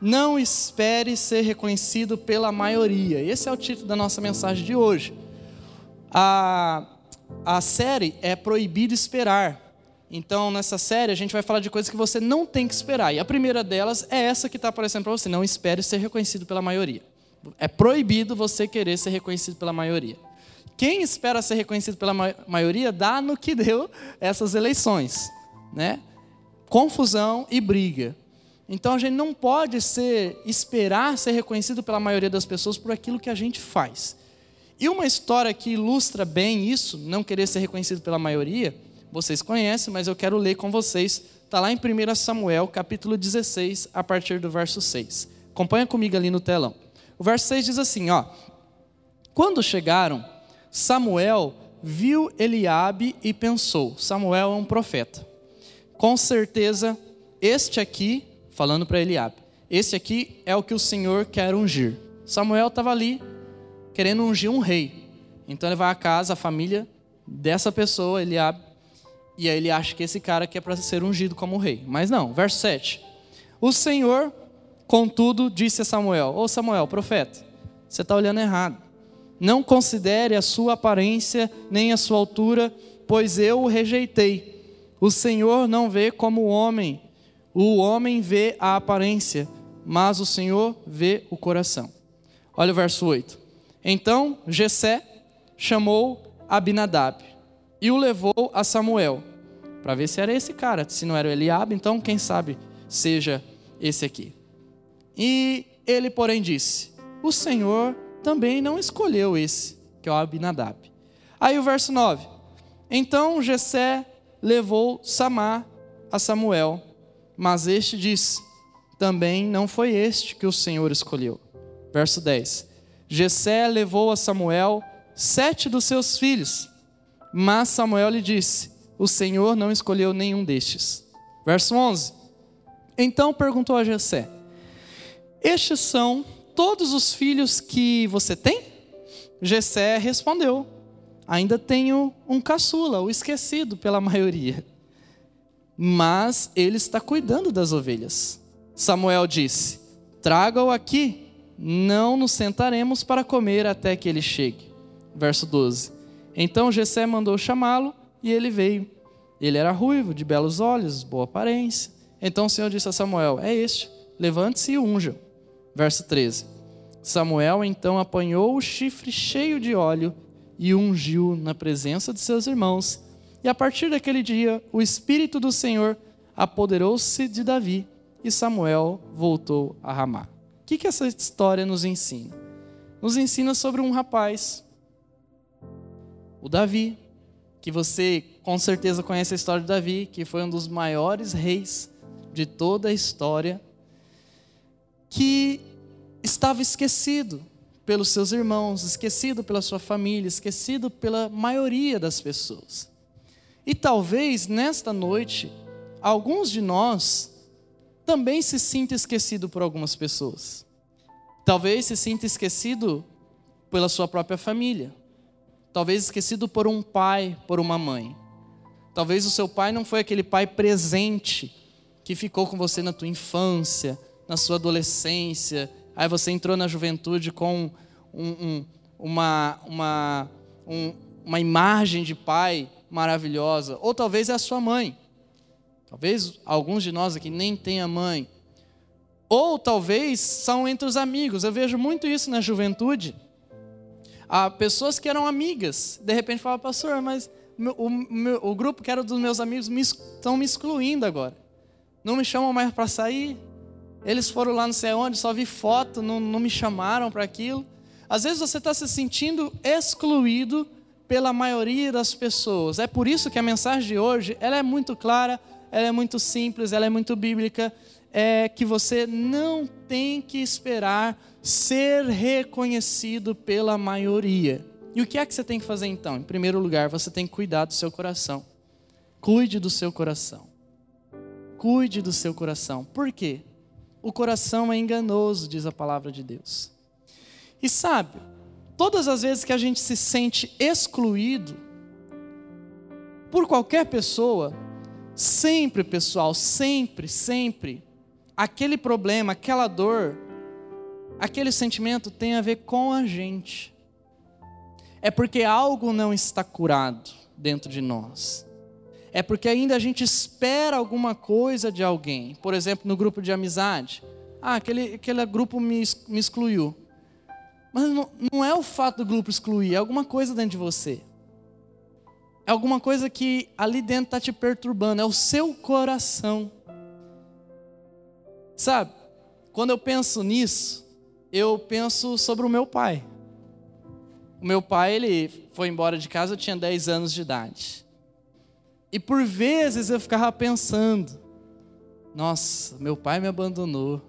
Não espere ser reconhecido pela maioria. Esse é o título da nossa mensagem de hoje. A, a série é Proibido Esperar. Então, nessa série, a gente vai falar de coisas que você não tem que esperar. E a primeira delas é essa que está aparecendo para você: não espere ser reconhecido pela maioria. É proibido você querer ser reconhecido pela maioria. Quem espera ser reconhecido pela maioria dá no que deu essas eleições, né? Confusão e briga. Então a gente não pode ser esperar ser reconhecido pela maioria das pessoas por aquilo que a gente faz. E uma história que ilustra bem isso, não querer ser reconhecido pela maioria, vocês conhecem, mas eu quero ler com vocês. Está lá em 1 Samuel, capítulo 16, a partir do verso 6. Acompanha comigo ali no telão. O verso 6 diz assim, ó: Quando chegaram, Samuel viu Eliabe e pensou: Samuel é um profeta. Com certeza, este aqui falando para Eliabe: Esse aqui é o que o Senhor quer ungir. Samuel estava ali querendo ungir um rei. Então ele vai à casa, a família dessa pessoa, Eliabe, e aí ele acha que esse cara aqui é para ser ungido como rei. Mas não, verso 7. O Senhor, contudo, disse a Samuel: Ô Samuel, profeta, você está olhando errado. Não considere a sua aparência nem a sua altura, pois eu o rejeitei. O Senhor não vê como o homem, o homem vê a aparência, mas o Senhor vê o coração. Olha o verso 8. Então Jessé chamou Abinadab e o levou a Samuel, para ver se era esse cara. Se não era o Eliabe, então quem sabe seja esse aqui. E ele, porém, disse: O Senhor também não escolheu esse, que é o Abinadab. Aí o verso 9. Então Jessé levou Samar a Samuel mas este disse: Também não foi este que o Senhor escolheu. Verso 10: Jessé levou a Samuel sete dos seus filhos, mas Samuel lhe disse: O Senhor não escolheu nenhum destes. Verso 11: Então perguntou a Jessé: Estes são todos os filhos que você tem? Jessé respondeu: Ainda tenho um caçula, o esquecido pela maioria mas ele está cuidando das ovelhas. Samuel disse: Traga-o aqui, não nos sentaremos para comer até que ele chegue. Verso 12. Então Jessé mandou chamá-lo e ele veio. Ele era ruivo, de belos olhos, boa aparência. Então o Senhor disse a Samuel: É este, levante-se e unja. Verso 13. Samuel então apanhou o chifre cheio de óleo e ungiu na presença de seus irmãos e a partir daquele dia, o Espírito do Senhor apoderou-se de Davi e Samuel voltou a Ramá. O que, que essa história nos ensina? Nos ensina sobre um rapaz, o Davi, que você com certeza conhece a história de Davi, que foi um dos maiores reis de toda a história, que estava esquecido pelos seus irmãos, esquecido pela sua família, esquecido pela maioria das pessoas. E talvez nesta noite, alguns de nós também se sinta esquecido por algumas pessoas. Talvez se sinta esquecido pela sua própria família. Talvez esquecido por um pai, por uma mãe. Talvez o seu pai não foi aquele pai presente que ficou com você na tua infância, na sua adolescência. Aí você entrou na juventude com um, um, uma, uma, um, uma imagem de pai maravilhosa, ou talvez é a sua mãe. Talvez alguns de nós aqui nem tenham mãe. Ou talvez são entre os amigos. Eu vejo muito isso na juventude. Há pessoas que eram amigas, de repente falam, pastor, mas o, o, o grupo que era dos meus amigos me, estão me excluindo agora. Não me chamam mais para sair. Eles foram lá não sei onde, só vi foto, não, não me chamaram para aquilo. Às vezes você está se sentindo excluído pela maioria das pessoas. É por isso que a mensagem de hoje ela é muito clara, ela é muito simples, ela é muito bíblica. é que você não tem que esperar ser reconhecido pela maioria. E o que é que você tem que fazer então? Em primeiro lugar, você tem que cuidar do seu coração. Cuide do seu coração. Cuide do seu coração. Por quê? O coração é enganoso, diz a palavra de Deus. E sabe, todas as vezes que a gente se sente excluído por qualquer pessoa, sempre, pessoal, sempre, sempre, aquele problema, aquela dor, aquele sentimento tem a ver com a gente. É porque algo não está curado dentro de nós. É porque ainda a gente espera alguma coisa de alguém. Por exemplo, no grupo de amizade. Ah, aquele, aquele grupo me, me excluiu. Mas não, não é o fato do grupo excluir, é alguma coisa dentro de você. É alguma coisa que ali dentro está te perturbando, é o seu coração. Sabe, quando eu penso nisso, eu penso sobre o meu pai. O meu pai, ele foi embora de casa, eu tinha 10 anos de idade. E por vezes eu ficava pensando: nossa, meu pai me abandonou.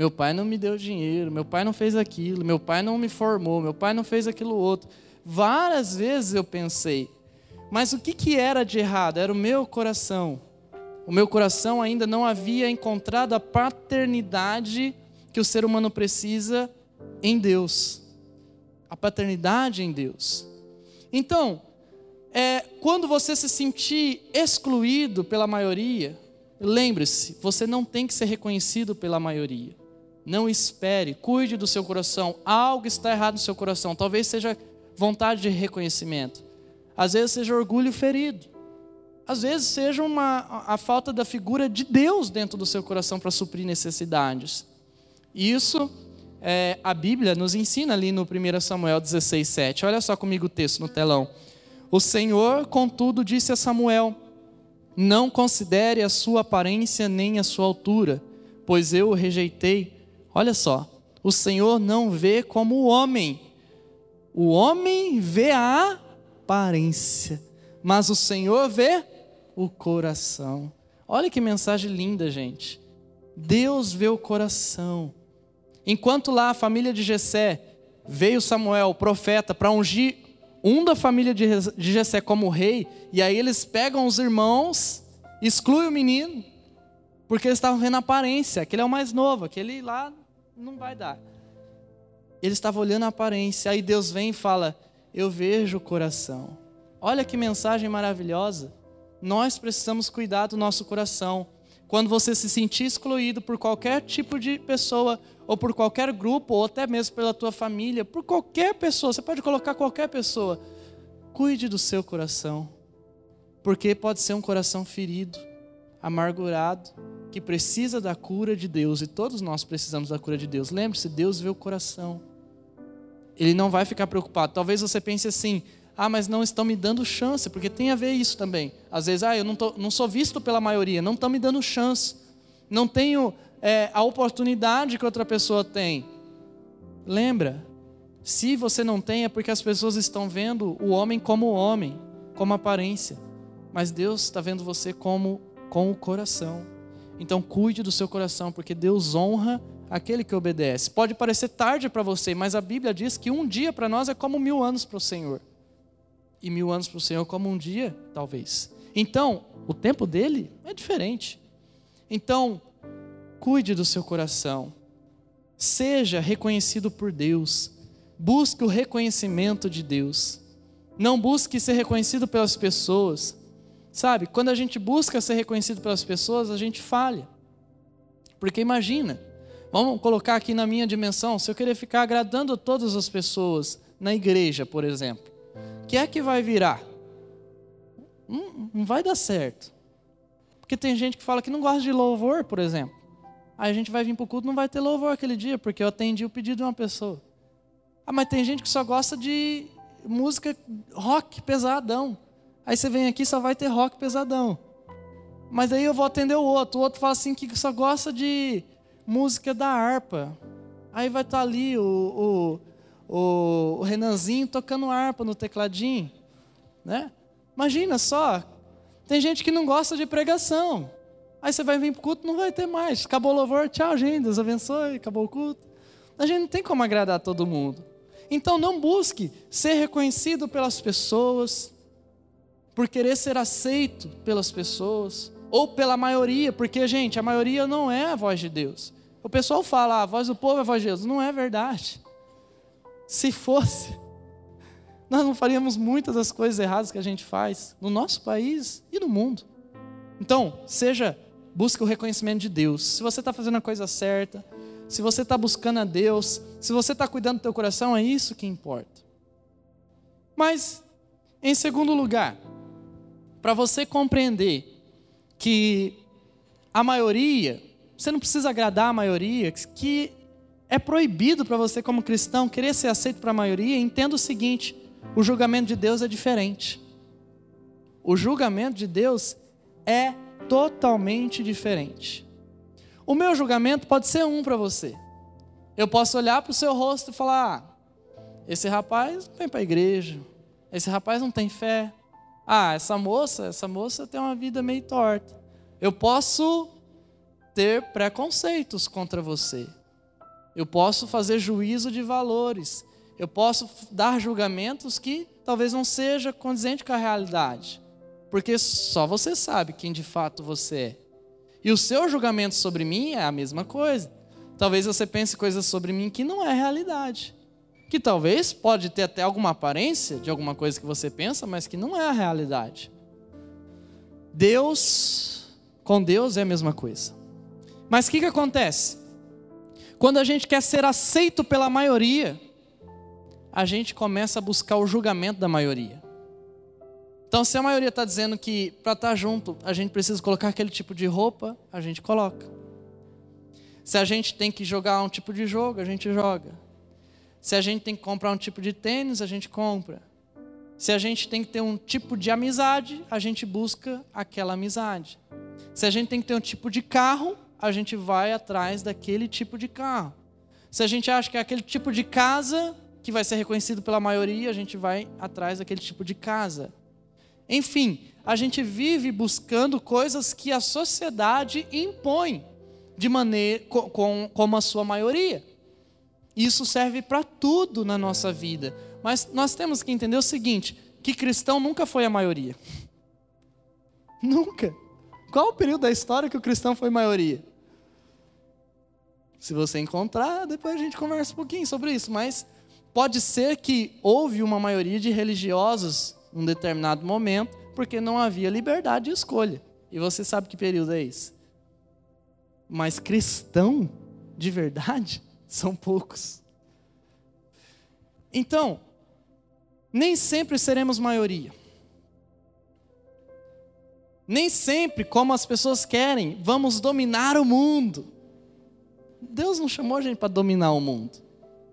Meu pai não me deu dinheiro, meu pai não fez aquilo, meu pai não me formou, meu pai não fez aquilo outro. Várias vezes eu pensei, mas o que, que era de errado? Era o meu coração. O meu coração ainda não havia encontrado a paternidade que o ser humano precisa em Deus. A paternidade em Deus. Então, é, quando você se sentir excluído pela maioria, lembre-se, você não tem que ser reconhecido pela maioria. Não espere, cuide do seu coração. Algo está errado no seu coração. Talvez seja vontade de reconhecimento. Às vezes seja orgulho ferido. Às vezes seja uma, a falta da figura de Deus dentro do seu coração para suprir necessidades. Isso é, a Bíblia nos ensina ali no 1 Samuel 16, 7. Olha só comigo o texto no telão. O Senhor, contudo, disse a Samuel: Não considere a sua aparência nem a sua altura, pois eu o rejeitei. Olha só, o Senhor não vê como o homem. O homem vê a aparência, mas o Senhor vê o coração. Olha que mensagem linda, gente. Deus vê o coração. Enquanto lá a família de Jessé veio Samuel, o profeta, para ungir um da família de Jessé como rei, e aí eles pegam os irmãos, excluem o menino, porque eles estavam vendo a aparência, aquele é o mais novo, aquele lá não vai dar. Eles estavam olhando a aparência, aí Deus vem e fala: Eu vejo o coração. Olha que mensagem maravilhosa. Nós precisamos cuidar do nosso coração. Quando você se sentir excluído por qualquer tipo de pessoa, ou por qualquer grupo, ou até mesmo pela tua família, por qualquer pessoa, você pode colocar qualquer pessoa, cuide do seu coração, porque pode ser um coração ferido, amargurado, que precisa da cura de Deus, e todos nós precisamos da cura de Deus. Lembre-se, Deus vê o coração. Ele não vai ficar preocupado. Talvez você pense assim: ah, mas não estão me dando chance, porque tem a ver isso também. Às vezes, ah, eu não, tô, não sou visto pela maioria, não estão me dando chance, não tenho é, a oportunidade que outra pessoa tem. Lembra, se você não tem, é porque as pessoas estão vendo o homem como homem, como aparência, mas Deus está vendo você como com o coração. Então cuide do seu coração, porque Deus honra aquele que obedece. Pode parecer tarde para você, mas a Bíblia diz que um dia para nós é como mil anos para o Senhor. E mil anos para o Senhor como um dia, talvez. Então, o tempo dele é diferente. Então, Cuide do seu coração. Seja reconhecido por Deus. Busque o reconhecimento de Deus. Não busque ser reconhecido pelas pessoas. Sabe, quando a gente busca ser reconhecido pelas pessoas, a gente falha. Porque imagina, vamos colocar aqui na minha dimensão, se eu querer ficar agradando todas as pessoas na igreja, por exemplo, o que é que vai virar? Não, não vai dar certo. Porque tem gente que fala que não gosta de louvor, por exemplo. Aí a gente vai vir para o culto, não vai ter louvor aquele dia, porque eu atendi o pedido de uma pessoa. Ah, mas tem gente que só gosta de música rock pesadão. Aí você vem aqui só vai ter rock pesadão. Mas aí eu vou atender o outro. O outro fala assim que só gosta de música da harpa. Aí vai estar tá ali o, o, o, o Renanzinho tocando harpa no tecladinho. Né? Imagina só. Tem gente que não gosta de pregação. Aí você vai vir para o culto, não vai ter mais. Acabou o louvor, tchau, gente, Deus abençoe, acabou o culto. A gente não tem como agradar todo mundo. Então não busque ser reconhecido pelas pessoas, por querer ser aceito pelas pessoas, ou pela maioria, porque, gente, a maioria não é a voz de Deus. O pessoal fala, ah, a voz do povo é a voz de Deus. Não é verdade. Se fosse, nós não faríamos muitas das coisas erradas que a gente faz no nosso país e no mundo. Então, seja, busque o reconhecimento de Deus. Se você está fazendo a coisa certa, se você está buscando a Deus, se você está cuidando do teu coração, é isso que importa. Mas, em segundo lugar, para você compreender que a maioria, você não precisa agradar a maioria, que é proibido para você como cristão querer ser aceito para a maioria, entenda o seguinte: o julgamento de Deus é diferente. O julgamento de Deus é totalmente diferente. O meu julgamento pode ser um para você. Eu posso olhar para o seu rosto e falar: ah, esse rapaz não vem para a igreja, esse rapaz não tem fé. Ah, essa moça, essa moça tem uma vida meio torta. Eu posso ter preconceitos contra você. Eu posso fazer juízo de valores. Eu posso dar julgamentos que talvez não seja condizente com a realidade. Porque só você sabe quem de fato você é. E o seu julgamento sobre mim é a mesma coisa. Talvez você pense coisas sobre mim que não é realidade. Que talvez pode ter até alguma aparência de alguma coisa que você pensa, mas que não é a realidade. Deus, com Deus é a mesma coisa. Mas o que, que acontece? Quando a gente quer ser aceito pela maioria, a gente começa a buscar o julgamento da maioria. Então, se a maioria está dizendo que para estar tá junto a gente precisa colocar aquele tipo de roupa, a gente coloca. Se a gente tem que jogar um tipo de jogo, a gente joga. Se a gente tem que comprar um tipo de tênis, a gente compra. Se a gente tem que ter um tipo de amizade, a gente busca aquela amizade. Se a gente tem que ter um tipo de carro, a gente vai atrás daquele tipo de carro. Se a gente acha que é aquele tipo de casa que vai ser reconhecido pela maioria, a gente vai atrás daquele tipo de casa. Enfim, a gente vive buscando coisas que a sociedade impõe de maneira com, como a sua maioria. Isso serve para tudo na nossa vida. Mas nós temos que entender o seguinte: que cristão nunca foi a maioria. Nunca. Qual o período da história que o cristão foi maioria? Se você encontrar, depois a gente conversa um pouquinho sobre isso, mas pode ser que houve uma maioria de religiosos num determinado momento, porque não havia liberdade de escolha. E você sabe que período é esse? Mas cristão de verdade são poucos. Então, nem sempre seremos maioria. Nem sempre, como as pessoas querem, vamos dominar o mundo. Deus não chamou a gente para dominar o mundo.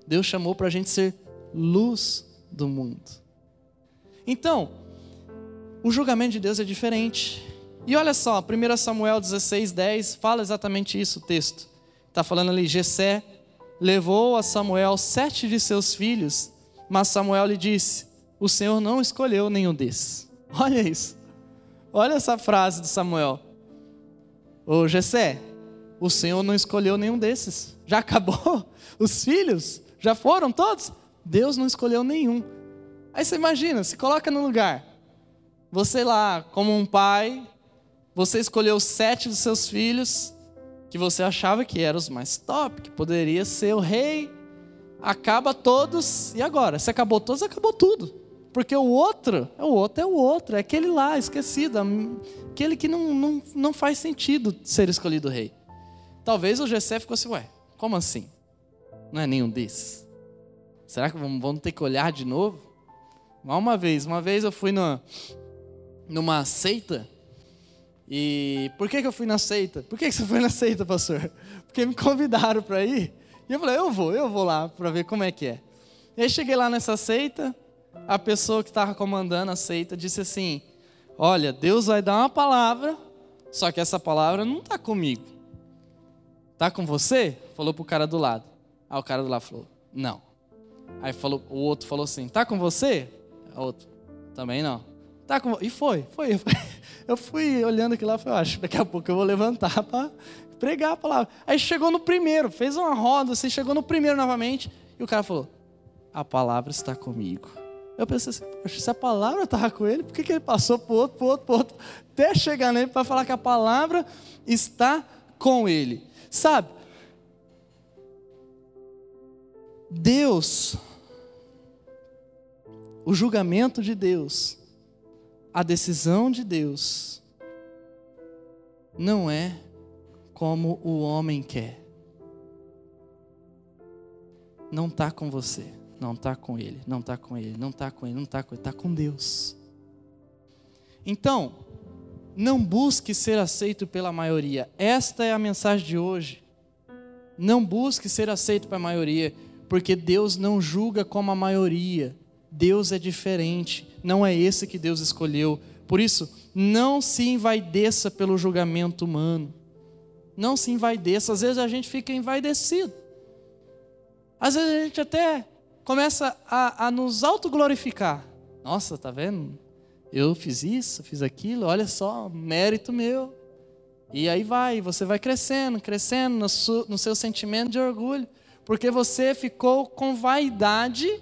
Deus chamou para a gente ser luz do mundo. Então, o julgamento de Deus é diferente. E olha só, 1 Samuel 16, 10 fala exatamente isso o texto. Está falando ali, Jessé levou a Samuel sete de seus filhos, mas Samuel lhe disse: O Senhor não escolheu nenhum desses. Olha isso. Olha essa frase de Samuel. Ô Jessé, o Senhor não escolheu nenhum desses. Já acabou? Os filhos? Já foram todos? Deus não escolheu nenhum. Aí você imagina, se coloca no lugar. Você lá, como um pai, você escolheu sete dos seus filhos que você achava que eram os mais top, que poderia ser o rei. Acaba todos, e agora? Se acabou todos, acabou tudo. Porque o outro, o outro é o outro, é aquele lá, esquecido, aquele que não, não, não faz sentido ser escolhido rei. Talvez o Gessé ficou assim, ué, como assim? Não é nenhum desses. Será que vamos ter que olhar de novo? Uma vez, uma vez eu fui numa, numa seita. E por que, que eu fui na seita? Por que, que você foi na seita, pastor? Porque me convidaram para ir. E eu falei, eu vou, eu vou lá para ver como é que é. E aí cheguei lá nessa seita, a pessoa que estava comandando a seita disse assim: Olha, Deus vai dar uma palavra, só que essa palavra não está comigo. Tá com você? Falou pro cara do lado. Aí o cara do lado falou: Não. Aí falou, o outro falou assim: Tá com você? O outro: Também não. Tá com... E foi, foi. Eu fui olhando aquilo lá e falei, acho, daqui a pouco eu vou levantar para pregar a palavra. Aí chegou no primeiro, fez uma roda, assim, chegou no primeiro novamente, e o cara falou, a palavra está comigo. Eu pensei assim, poxa, se a palavra estava com ele, por que, que ele passou para outro, para outro, para outro, até chegar nele para falar que a palavra está com ele? Sabe? Deus, o julgamento de Deus, a decisão de Deus, não é como o homem quer. Não está com você. Não está com ele, não está com ele, não está com ele, não está com ele, está com Deus. Então, não busque ser aceito pela maioria. Esta é a mensagem de hoje. Não busque ser aceito pela maioria, porque Deus não julga como a maioria. Deus é diferente, não é esse que Deus escolheu. Por isso, não se envaideça pelo julgamento humano. Não se envaideça. Às vezes a gente fica envaidecido. Às vezes a gente até começa a, a nos autoglorificar. Nossa, tá vendo? Eu fiz isso, fiz aquilo, olha só, mérito meu. E aí vai, você vai crescendo, crescendo no, seu sentimento de orgulho, porque você ficou com vaidade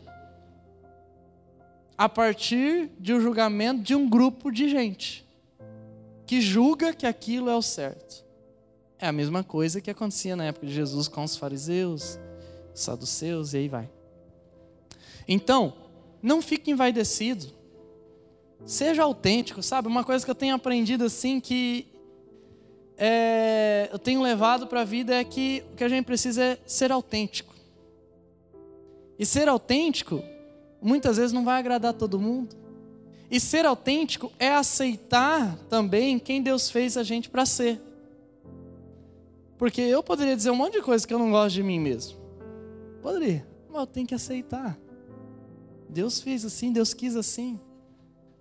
a partir de um julgamento de um grupo de gente que julga que aquilo é o certo. É a mesma coisa que acontecia na época de Jesus com os fariseus, os saduceus e aí vai. Então, não fique envaidecido. Seja autêntico, sabe? Uma coisa que eu tenho aprendido assim que é, eu tenho levado para a vida é que o que a gente precisa é ser autêntico. E ser autêntico muitas vezes não vai agradar todo mundo. E ser autêntico é aceitar também quem Deus fez a gente para ser. Porque eu poderia dizer um monte de coisa que eu não gosto de mim mesmo. Poderia, mas eu tenho que aceitar. Deus fez assim, Deus quis assim.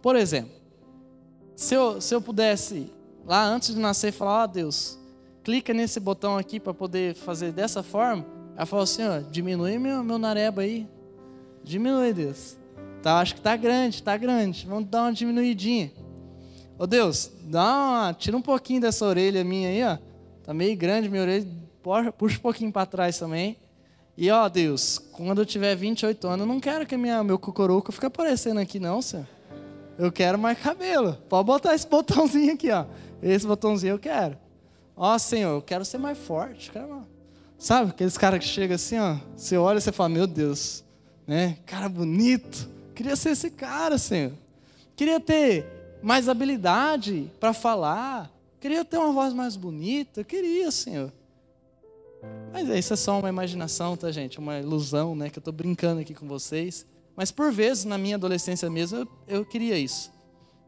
Por exemplo, se eu, se eu pudesse, lá antes de nascer, falar: Ó oh, Deus, clica nesse botão aqui para poder fazer dessa forma. Ela falou assim: ó, diminui meu, meu nareba aí. Diminui, Deus. Tá, acho que tá grande, tá grande. Vamos dar uma diminuidinha. Ô Deus, dá uma, tira um pouquinho dessa orelha minha aí, ó. Tá meio grande minha orelha. Puxa um pouquinho para trás também. E ó, Deus, quando eu tiver 28 anos, eu não quero que minha, meu cucuruco fique aparecendo aqui, não, senhor. Eu quero mais cabelo. Pode botar esse botãozinho aqui, ó. Esse botãozinho eu quero. Ó, Senhor, eu quero ser mais forte. Quero... Sabe, aqueles caras que chegam assim, ó. Você olha e você fala, meu Deus, né? Cara bonito. Queria ser esse cara, Senhor. Queria ter mais habilidade para falar. Queria ter uma voz mais bonita. queria, Senhor. Mas isso é só uma imaginação, tá, gente? Uma ilusão, né? Que eu estou brincando aqui com vocês. Mas por vezes, na minha adolescência mesmo, eu, eu queria isso.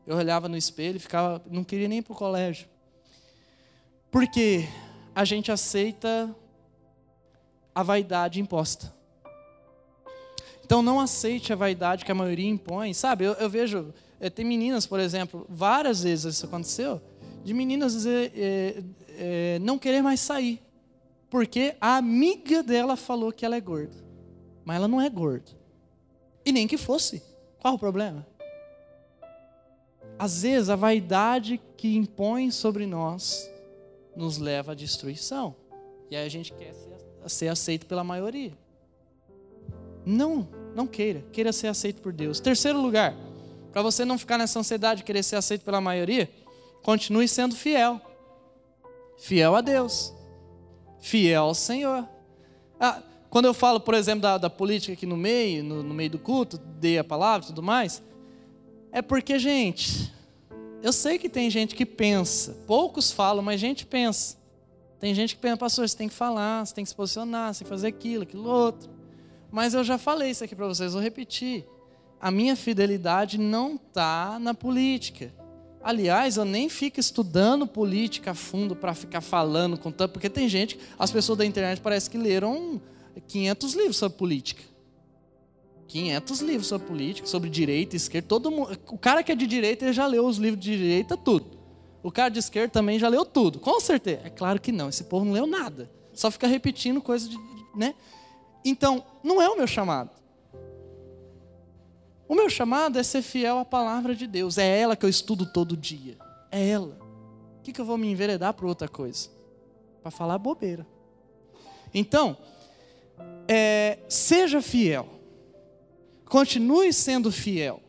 Eu olhava no espelho e ficava, não queria nem ir para o colégio. Porque a gente aceita a vaidade imposta. Então não aceite a vaidade que a maioria impõe. Sabe, eu, eu vejo, é, tem meninas, por exemplo, várias vezes isso aconteceu, de meninas é, é, não querer mais sair. Porque a amiga dela falou que ela é gorda. Mas ela não é gorda. E nem que fosse. Qual o problema? Às vezes a vaidade que impõe sobre nós nos leva à destruição. E aí a gente quer ser aceito pela maioria. Não, não queira. Queira ser aceito por Deus. Terceiro lugar, para você não ficar nessa ansiedade de querer ser aceito pela maioria, continue sendo fiel. Fiel a Deus fiel ao Senhor. Ah, quando eu falo, por exemplo, da, da política aqui no meio, no, no, meio do culto, dei a palavra e tudo mais, é porque, gente, eu sei que tem gente que pensa, poucos falam, mas gente pensa. Tem gente que pensa, pastor, você tem que falar, você tem que se posicionar, você tem que fazer aquilo, aquilo outro. Mas eu já falei isso aqui para vocês, vou repetir. A minha fidelidade não está na política. Aliás, eu nem fico estudando política a fundo para ficar falando com tanto, porque tem gente, as pessoas da internet parece que leram 500 livros sobre política. 500 livros sobre política, sobre direita, esquerda, todo mundo, o cara que é de direita ele já leu os livros de direita tudo. O cara de esquerda também já leu tudo. Com certeza. É claro que não, esse povo não leu nada. Só fica repetindo coisa de, né? Então, não é o meu chamado. O meu chamado é ser fiel à palavra de Deus. É ela que eu estudo todo dia. É ela. O que, que eu vou me enveredar para outra coisa? Para falar bobeira. Então, é, seja fiel. Continue sendo fiel.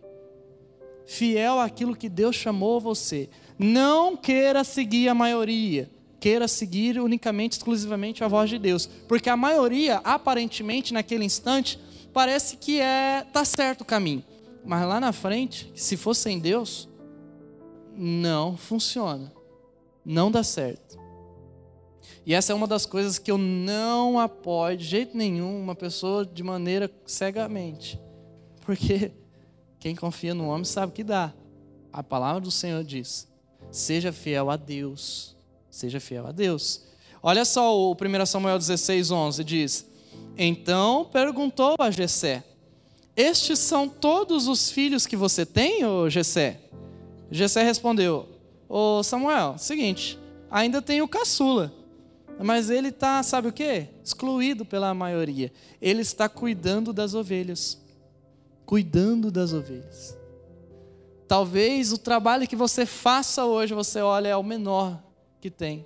Fiel àquilo que Deus chamou você. Não queira seguir a maioria. Queira seguir unicamente, exclusivamente a voz de Deus. Porque a maioria, aparentemente, naquele instante, parece que é tá certo o caminho. Mas lá na frente, se for sem Deus, não funciona. Não dá certo. E essa é uma das coisas que eu não apoio de jeito nenhum uma pessoa de maneira cegamente. Porque quem confia no homem sabe que dá. A palavra do Senhor diz: seja fiel a Deus. Seja fiel a Deus. Olha só o 1 Samuel 16, 11 diz: então perguntou a Jessé: Estes são todos os filhos que você tem, ô Jessé? Jessé respondeu: Ô Samuel, seguinte, ainda tem o caçula, mas ele está, sabe o que? Excluído pela maioria. Ele está cuidando das ovelhas. Cuidando das ovelhas. Talvez o trabalho que você faça hoje, você olha, é o menor que tem.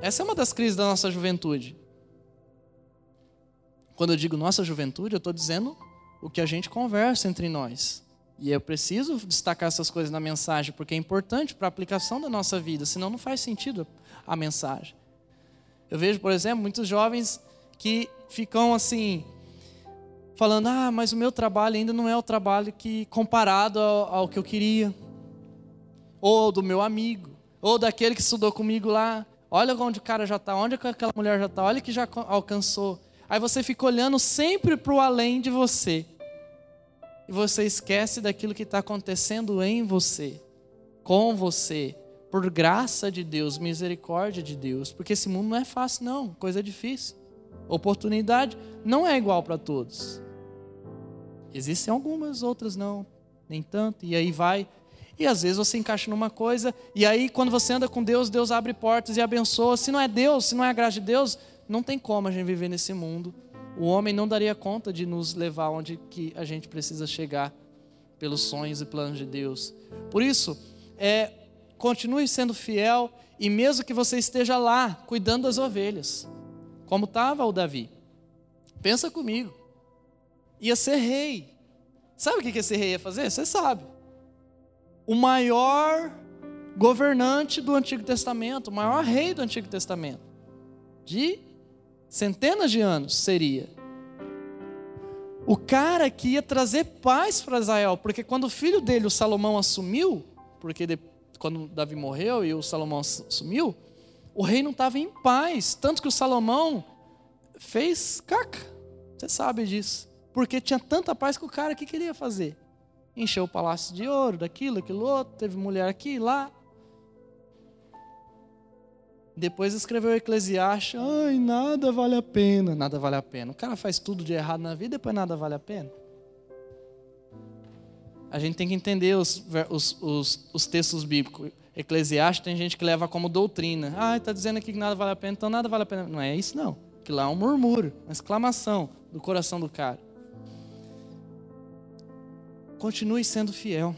Essa é uma das crises da nossa juventude. Quando eu digo nossa juventude, eu estou dizendo o que a gente conversa entre nós. E eu preciso destacar essas coisas na mensagem, porque é importante para a aplicação da nossa vida, senão não faz sentido a mensagem. Eu vejo, por exemplo, muitos jovens que ficam assim, falando: ah, mas o meu trabalho ainda não é o trabalho que comparado ao, ao que eu queria, ou do meu amigo, ou daquele que estudou comigo lá. Olha onde o cara já está, onde aquela mulher já está, olha que já alcançou. Aí você fica olhando sempre para o além de você. E você esquece daquilo que está acontecendo em você, com você, por graça de Deus, misericórdia de Deus. Porque esse mundo não é fácil, não, coisa difícil. Oportunidade não é igual para todos. Existem algumas, outras não, nem tanto. E aí vai. E às vezes você encaixa numa coisa, e aí quando você anda com Deus, Deus abre portas e abençoa. Se não é Deus, se não é a graça de Deus, não tem como a gente viver nesse mundo. O homem não daria conta de nos levar onde que a gente precisa chegar pelos sonhos e planos de Deus. Por isso, é, continue sendo fiel e mesmo que você esteja lá cuidando das ovelhas, como estava o Davi. Pensa comigo. Ia ser rei. Sabe o que esse rei ia fazer? Você sabe. O maior governante do Antigo Testamento, o maior rei do Antigo Testamento. De centenas de anos seria. O cara que ia trazer paz para Israel, porque quando o filho dele, o Salomão, assumiu, porque quando Davi morreu e o Salomão assumiu, o rei não estava em paz, tanto que o Salomão fez caca. Você sabe disso. Porque tinha tanta paz que o cara que queria fazer. Encheu o palácio de ouro, daquilo, aquilo outro, teve mulher aqui, lá. Depois escreveu o Eclesiastes, ai, nada vale a pena, nada vale a pena. O cara faz tudo de errado na vida, depois nada vale a pena. A gente tem que entender os, os, os, os textos bíblicos. Eclesiastes tem gente que leva como doutrina. Ah, está dizendo aqui que nada vale a pena, então nada vale a pena. Não é isso não. Que lá é um murmúrio, uma exclamação do coração do cara. Continue sendo fiel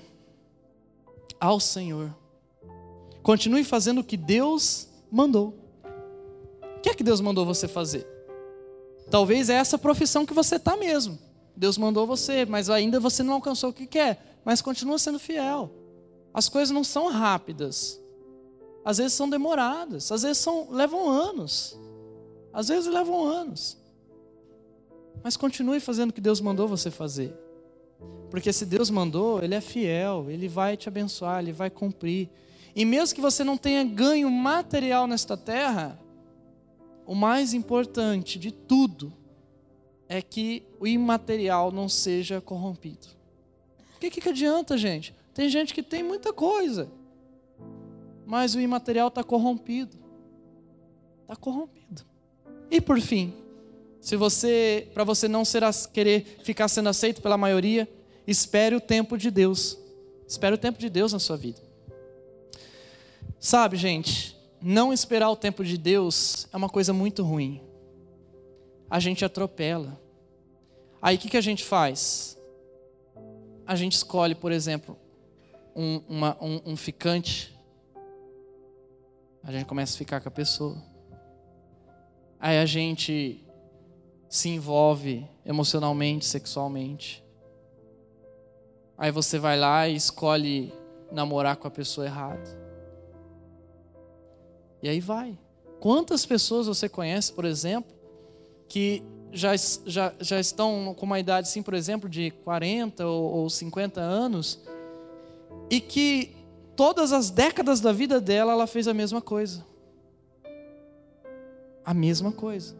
ao Senhor. Continue fazendo o que Deus mandou. O que é que Deus mandou você fazer? Talvez é essa profissão que você está mesmo. Deus mandou você, mas ainda você não alcançou o que quer. Mas continua sendo fiel. As coisas não são rápidas. Às vezes são demoradas. Às vezes são, levam anos. Às vezes levam anos. Mas continue fazendo o que Deus mandou você fazer. Porque se Deus mandou, Ele é fiel, Ele vai te abençoar, Ele vai cumprir. E mesmo que você não tenha ganho material nesta terra, o mais importante de tudo é que o imaterial não seja corrompido. O que, que adianta, gente? Tem gente que tem muita coisa, mas o imaterial está corrompido. Está corrompido. E por fim, se você, para você não ser, querer ficar sendo aceito pela maioria, espere o tempo de Deus. Espere o tempo de Deus na sua vida. Sabe, gente, não esperar o tempo de Deus é uma coisa muito ruim. A gente atropela. Aí o que, que a gente faz? a gente escolhe, por exemplo, um, uma, um, um ficante, a gente começa a ficar com a pessoa. Aí a gente se envolve emocionalmente, sexualmente. Aí você vai lá e escolhe namorar com a pessoa errada. E aí vai. Quantas pessoas você conhece, por exemplo, que já, já, já estão com uma idade, assim, por exemplo, de 40 ou, ou 50 anos, e que todas as décadas da vida dela ela fez a mesma coisa. A mesma coisa.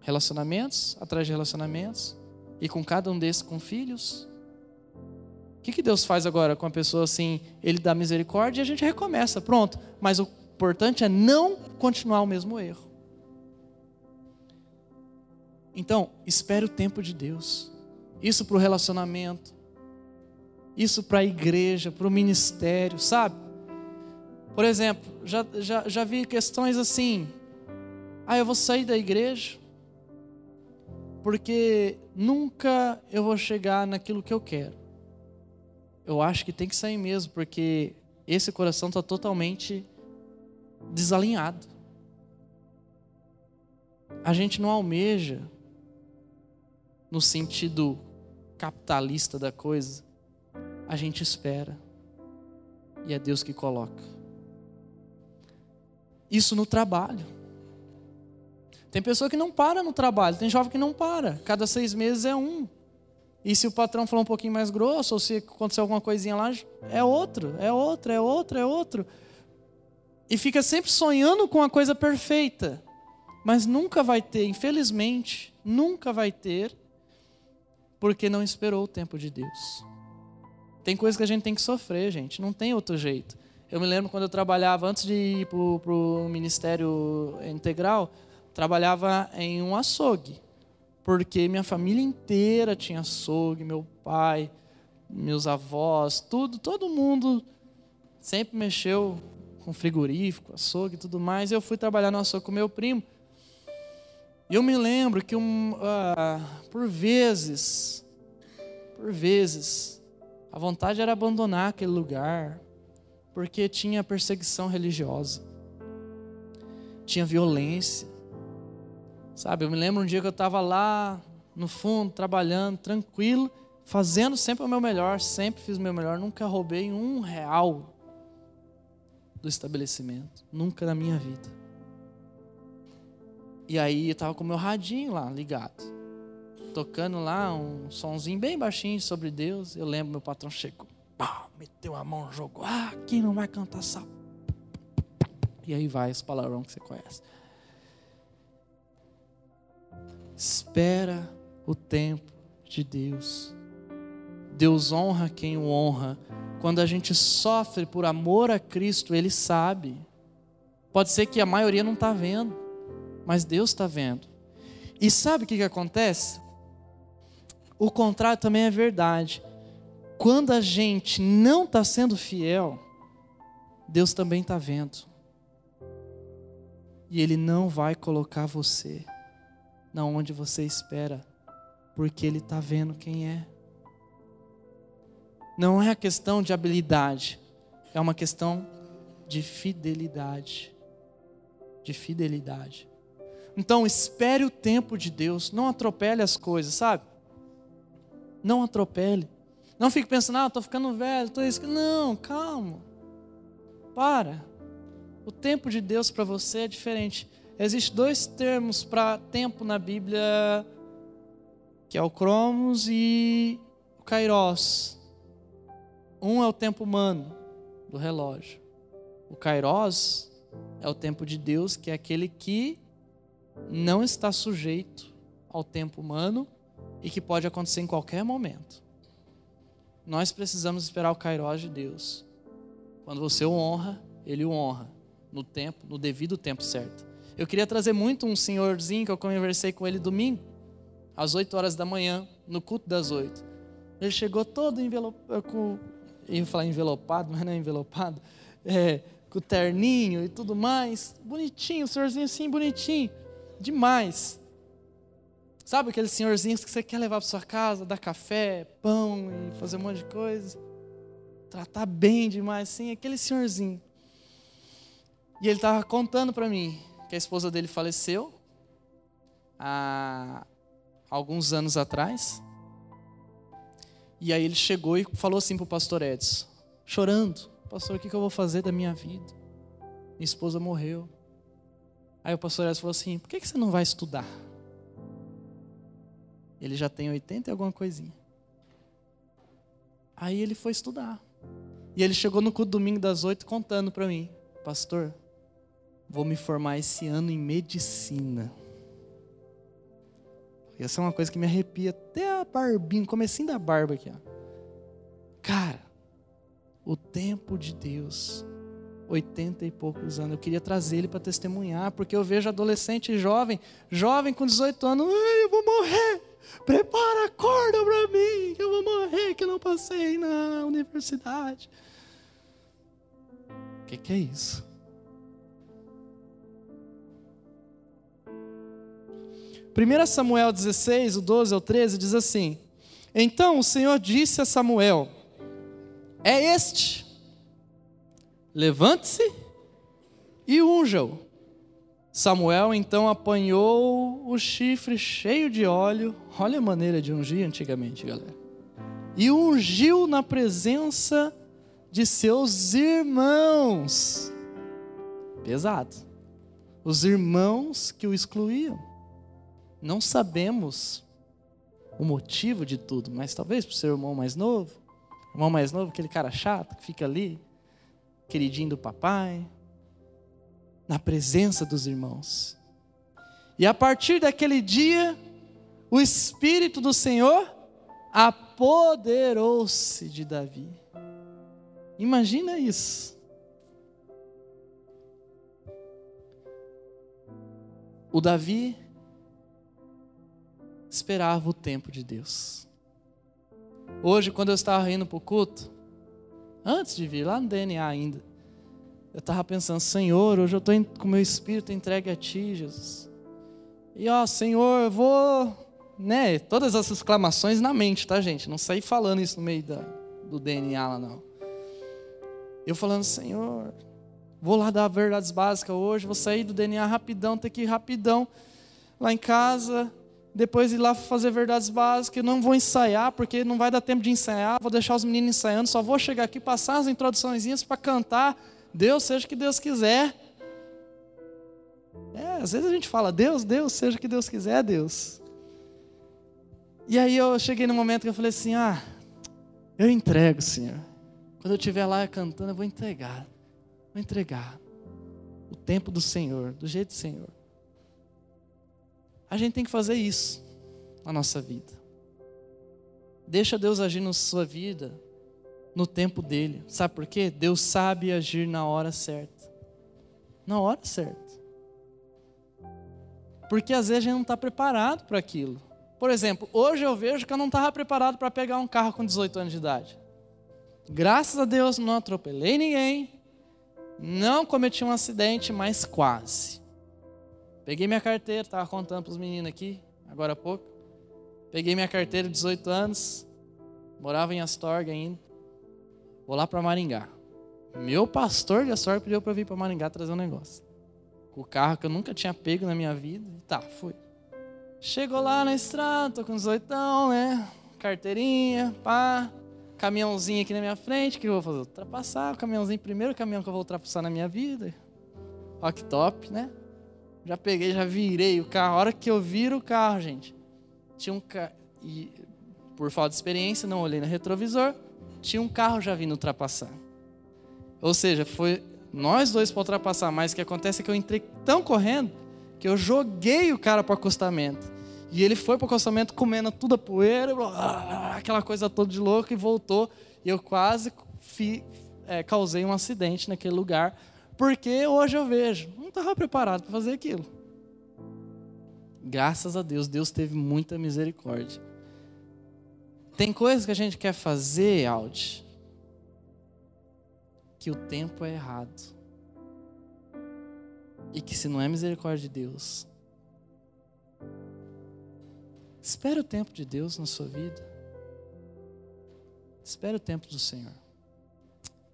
Relacionamentos atrás de relacionamentos, e com cada um desses com filhos. O que, que Deus faz agora com a pessoa assim? Ele dá misericórdia e a gente recomeça, pronto. Mas o importante é não continuar o mesmo erro. Então, espere o tempo de Deus. Isso para o relacionamento, isso para a igreja, para o ministério, sabe? Por exemplo, já, já, já vi questões assim. Ah, eu vou sair da igreja porque nunca eu vou chegar naquilo que eu quero. Eu acho que tem que sair mesmo, porque esse coração está totalmente desalinhado. A gente não almeja no sentido capitalista da coisa, a gente espera. E é Deus que coloca. Isso no trabalho. Tem pessoa que não para no trabalho, tem jovem que não para. Cada seis meses é um. E se o patrão falar um pouquinho mais grosso, ou se acontecer alguma coisinha lá, é outro, é outro, é outro, é outro. E fica sempre sonhando com a coisa perfeita. Mas nunca vai ter, infelizmente, nunca vai ter, porque não esperou o tempo de Deus. Tem coisa que a gente tem que sofrer, gente, não tem outro jeito. Eu me lembro quando eu trabalhava, antes de ir para o Ministério Integral, trabalhava em um açougue porque minha família inteira tinha açougue, meu pai, meus avós, tudo, todo mundo sempre mexeu com frigorífico, açougue e tudo mais. Eu fui trabalhar no açougue com meu primo. E eu me lembro que um, uh, por vezes, por vezes, a vontade era abandonar aquele lugar, porque tinha perseguição religiosa, tinha violência, Sabe, eu me lembro um dia que eu estava lá no fundo, trabalhando, tranquilo, fazendo sempre o meu melhor, sempre fiz o meu melhor, nunca roubei um real do estabelecimento, nunca na minha vida. E aí eu estava com o meu radinho lá ligado, tocando lá um sonzinho bem baixinho sobre Deus. Eu lembro meu patrão chegou, pá, meteu a mão, jogou, ah, quem não vai cantar essa? E aí vai esse palavrão que você conhece. Espera o tempo de Deus. Deus honra quem o honra. Quando a gente sofre por amor a Cristo, Ele sabe. Pode ser que a maioria não está vendo, mas Deus está vendo. E sabe o que, que acontece? O contrário também é verdade. Quando a gente não está sendo fiel, Deus também está vendo. E Ele não vai colocar você na onde você espera, porque Ele está vendo quem é. Não é a questão de habilidade, é uma questão de fidelidade. De fidelidade. Então, espere o tempo de Deus, não atropele as coisas, sabe? Não atropele. Não fique pensando, ah, estou ficando velho, estou isso. Não, calma. Para. O tempo de Deus para você é diferente. Existem dois termos para tempo na Bíblia, que é o Cromos e o Kairos. Um é o tempo humano do relógio. O Kairos é o tempo de Deus, que é aquele que não está sujeito ao tempo humano e que pode acontecer em qualquer momento. Nós precisamos esperar o Kairos de Deus. Quando você o honra, ele o honra no tempo, no devido tempo certo. Eu queria trazer muito um senhorzinho que eu conversei com ele domingo, às 8 horas da manhã, no culto das 8. Ele chegou todo envelopado, com, ia falar envelopado, mas não é envelopado, é, com o terninho e tudo mais, bonitinho, senhorzinho assim, bonitinho, demais. Sabe aqueles senhorzinhos que você quer levar para sua casa, dar café, pão e fazer um monte de coisa? Tratar bem demais, sim, aquele senhorzinho. E ele estava contando para mim que a esposa dele faleceu há alguns anos atrás. E aí ele chegou e falou assim para o pastor Edson, chorando: Pastor, o que eu vou fazer da minha vida? Minha esposa morreu. Aí o pastor Edson falou assim: Por que você não vai estudar? Ele já tem 80 e alguma coisinha. Aí ele foi estudar. E ele chegou no culto domingo das oito contando para mim: Pastor, vou me formar esse ano em medicina. Essa é uma coisa que me arrepia até a barbinha, comecinho da barba aqui. Ó. Cara, o tempo de Deus, 80 e poucos anos, eu queria trazer ele para testemunhar, porque eu vejo adolescente jovem, jovem com 18 anos, eu vou morrer, prepara a corda para mim, que eu vou morrer, que eu não passei na universidade. O que, que é isso? 1 Samuel 16, o 12 ao 13, diz assim: Então o Senhor disse a Samuel: É este, levante-se e unja-o. Samuel então apanhou o chifre cheio de óleo, olha a maneira de ungir antigamente, galera, e ungiu na presença de seus irmãos. Pesado. Os irmãos que o excluíam. Não sabemos o motivo de tudo, mas talvez por ser o irmão mais novo, irmão mais novo, aquele cara chato que fica ali, queridinho do papai, na presença dos irmãos. E a partir daquele dia, o Espírito do Senhor apoderou-se de Davi. Imagina isso. O Davi esperava o tempo de Deus. Hoje, quando eu estava indo para o culto, antes de vir, lá no DNA ainda, eu estava pensando, Senhor, hoje eu estou com meu espírito entregue a Ti, Jesus. E ó, Senhor, eu vou, né, todas essas exclamações na mente, tá, gente? Não saí falando isso no meio da, do DNA lá, não. Eu falando, Senhor, vou lá dar verdades básicas hoje, vou sair do DNA rapidão, ter que ir rapidão lá em casa, depois ir lá fazer verdades básicas, não vou ensaiar, porque não vai dar tempo de ensaiar, vou deixar os meninos ensaiando, só vou chegar aqui, passar as introduções para cantar, Deus seja o que Deus quiser. É, às vezes a gente fala, Deus, Deus, seja o que Deus quiser, Deus. E aí eu cheguei no momento que eu falei assim, ah, eu entrego, Senhor. Quando eu estiver lá cantando, eu vou entregar. Vou entregar. O tempo do Senhor, do jeito do Senhor. A gente tem que fazer isso na nossa vida. Deixa Deus agir na sua vida no tempo dele. Sabe por quê? Deus sabe agir na hora certa. Na hora certa. Porque às vezes a gente não está preparado para aquilo. Por exemplo, hoje eu vejo que eu não estava preparado para pegar um carro com 18 anos de idade. Graças a Deus não atropelei ninguém, não cometi um acidente, mas quase. Peguei minha carteira, estava contando para os meninos aqui, agora há pouco. Peguei minha carteira, 18 anos, morava em Astorga ainda. Vou lá para Maringá. Meu pastor de Astorga pediu para vir para Maringá trazer um negócio. Com o carro que eu nunca tinha pego na minha vida. Tá, fui. Chegou lá na estrada, tô com 18, né? Carteirinha, pá. Caminhãozinho aqui na minha frente, que eu vou fazer? Ultrapassar o caminhãozinho, primeiro caminhão que eu vou ultrapassar na minha vida. Ó que top, né? Já peguei, já virei o carro. A hora que eu viro o carro, gente, tinha um carro. E por falta de experiência, não olhei no retrovisor. Tinha um carro já vindo ultrapassar. Ou seja, foi nós dois para ultrapassar. Mas o que acontece é que eu entrei tão correndo que eu joguei o cara para o acostamento. E ele foi para o acostamento comendo toda a poeira, aquela coisa toda de louco, e voltou. E eu quase fi, é, causei um acidente naquele lugar porque hoje eu vejo, não estava preparado para fazer aquilo. Graças a Deus, Deus teve muita misericórdia. Tem coisas que a gente quer fazer, Aldi, que o tempo é errado. E que se não é misericórdia de Deus, Espere o tempo de Deus na sua vida. Espere o tempo do Senhor.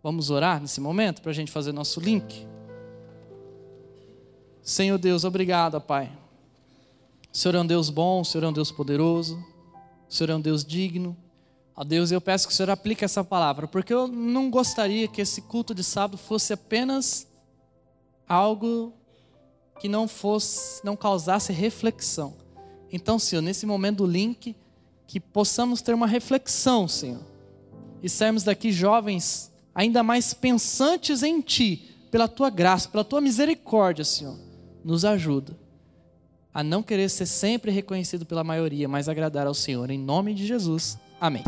Vamos orar nesse momento para a gente fazer nosso link? Senhor Deus, obrigado, Pai. O Senhor é um Deus bom, o Senhor é um Deus poderoso, o Senhor é um Deus digno. Ó Deus, eu peço que o Senhor aplique essa palavra, porque eu não gostaria que esse culto de sábado fosse apenas algo que não fosse, não causasse reflexão. Então, Senhor, nesse momento do link, que possamos ter uma reflexão, Senhor, e sairmos daqui jovens ainda mais pensantes em Ti, pela Tua graça, pela Tua misericórdia, Senhor nos ajuda a não querer ser sempre reconhecido pela maioria, mas agradar ao Senhor. Em nome de Jesus. Amém.